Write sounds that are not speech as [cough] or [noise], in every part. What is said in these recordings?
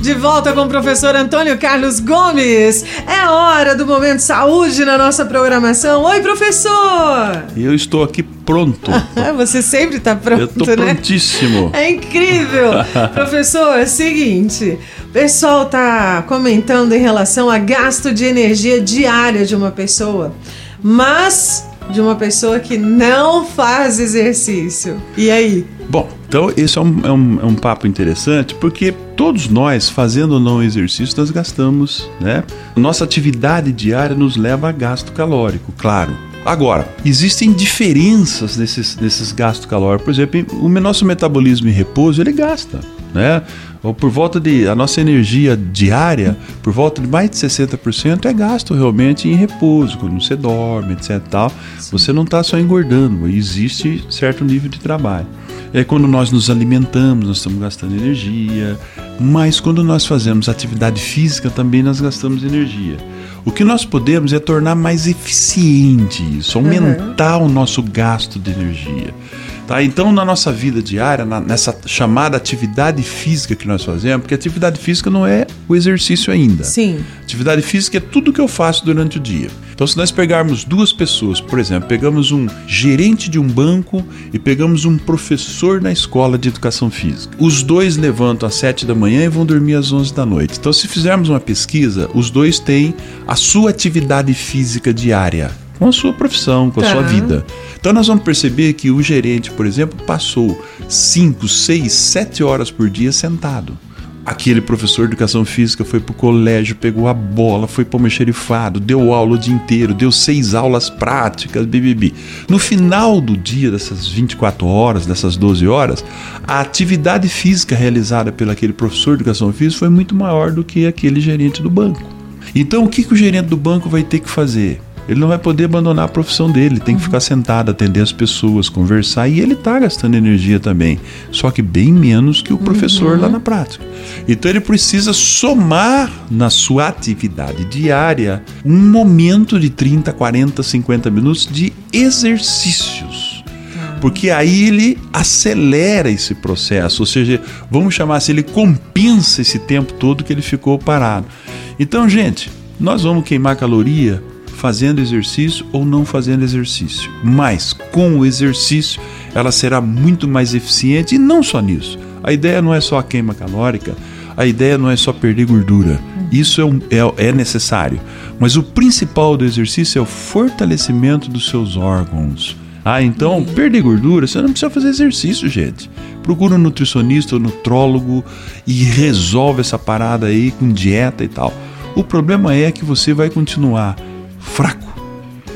De volta com o professor Antônio Carlos Gomes. É hora do Momento Saúde na nossa programação. Oi, professor! Eu estou aqui pronto. [laughs] Você sempre está pronto, Eu estou né? prontíssimo. É incrível! [laughs] professor, é o seguinte: o pessoal tá comentando em relação a gasto de energia diária de uma pessoa, mas de uma pessoa que não faz exercício. E aí? Bom, então esse é um, é, um, é um papo interessante porque todos nós, fazendo ou não exercício, nós gastamos, né? Nossa atividade diária nos leva a gasto calórico, claro. Agora, existem diferenças nesses, nesses gastos calóricos. Por exemplo, o nosso metabolismo em repouso, ele gasta, né? Ou por volta de a nossa energia diária, por volta de mais de 60% é gasto realmente em repouso, quando você dorme, etc. Tal. Você não está só engordando, existe certo nível de trabalho. É quando nós nos alimentamos, nós estamos gastando energia, mas quando nós fazemos atividade física também nós gastamos energia. O que nós podemos é tornar mais eficiente isso, aumentar uhum. o nosso gasto de energia. Tá? Então, na nossa vida diária, na, nessa chamada atividade física que nós fazemos, porque atividade física não é o exercício ainda. Sim. Atividade física é tudo que eu faço durante o dia. Então, se nós pegarmos duas pessoas, por exemplo, pegamos um gerente de um banco e pegamos um professor na escola de educação física. Os dois levantam às 7 da manhã e vão dormir às 11 da noite. Então, se fizermos uma pesquisa, os dois têm a sua atividade física diária com a sua profissão, com a tá. sua vida. Então nós vamos perceber que o gerente, por exemplo, passou 5, 6, 7 horas por dia sentado. Aquele professor de educação física foi pro colégio, pegou a bola, foi para o mexerifado, deu aula o dia inteiro, deu seis aulas práticas, bibibi. No final do dia, dessas 24 horas, dessas 12 horas, a atividade física realizada pelo aquele professor de educação física foi muito maior do que aquele gerente do banco. Então, o que, que o gerente do banco vai ter que fazer? ele não vai poder abandonar a profissão dele, tem que ficar sentado, atender as pessoas, conversar e ele está gastando energia também, só que bem menos que o professor uhum. lá na prática. Então ele precisa somar na sua atividade diária um momento de 30, 40, 50 minutos de exercícios porque aí ele acelera esse processo, ou seja, vamos chamar assim, ele compensa esse tempo todo que ele ficou parado. Então, gente, nós vamos queimar caloria fazendo exercício ou não fazendo exercício. Mas com o exercício ela será muito mais eficiente e não só nisso. A ideia não é só a queima calórica, a ideia não é só perder gordura. Isso é, um, é, é necessário. Mas o principal do exercício é o fortalecimento dos seus órgãos. Ah, então, perder gordura, você não precisa fazer exercício, gente. Procura um nutricionista ou nutrólogo e resolve essa parada aí com dieta e tal. O problema é que você vai continuar fraco.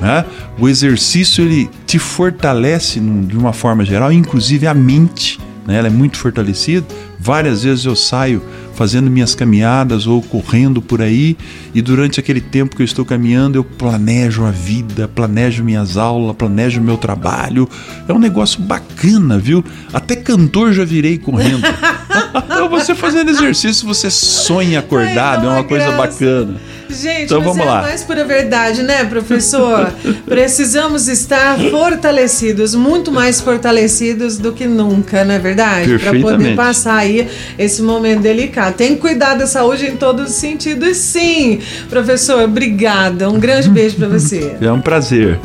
Né? O exercício ele te fortalece de uma forma geral, inclusive a mente, né? ela é muito fortalecida. Várias vezes eu saio fazendo minhas caminhadas ou correndo por aí, e durante aquele tempo que eu estou caminhando, eu planejo a vida, planejo minhas aulas, planejo meu trabalho. É um negócio bacana, viu? Até cantor já virei correndo. [laughs] então você fazendo exercício, você sonha acordado, Ai, é uma coisa graça. bacana. Gente, então vamos é lá. mais pura verdade, né, professor? [laughs] Precisamos estar fortalecidos, muito mais fortalecidos do que nunca, não é verdade? Para poder passar aí esse momento delicado. Tem que cuidar da saúde em todos os sentidos, sim. Professor, obrigada. Um grande [laughs] beijo para você. É um prazer.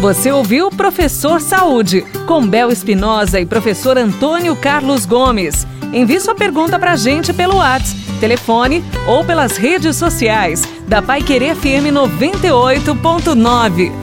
Você ouviu Professor Saúde, com Bel Espinosa e professor Antônio Carlos Gomes. Envie sua pergunta para a gente pelo WhatsApp, telefone ou pelas redes sociais da Pai Querer FM 98.9.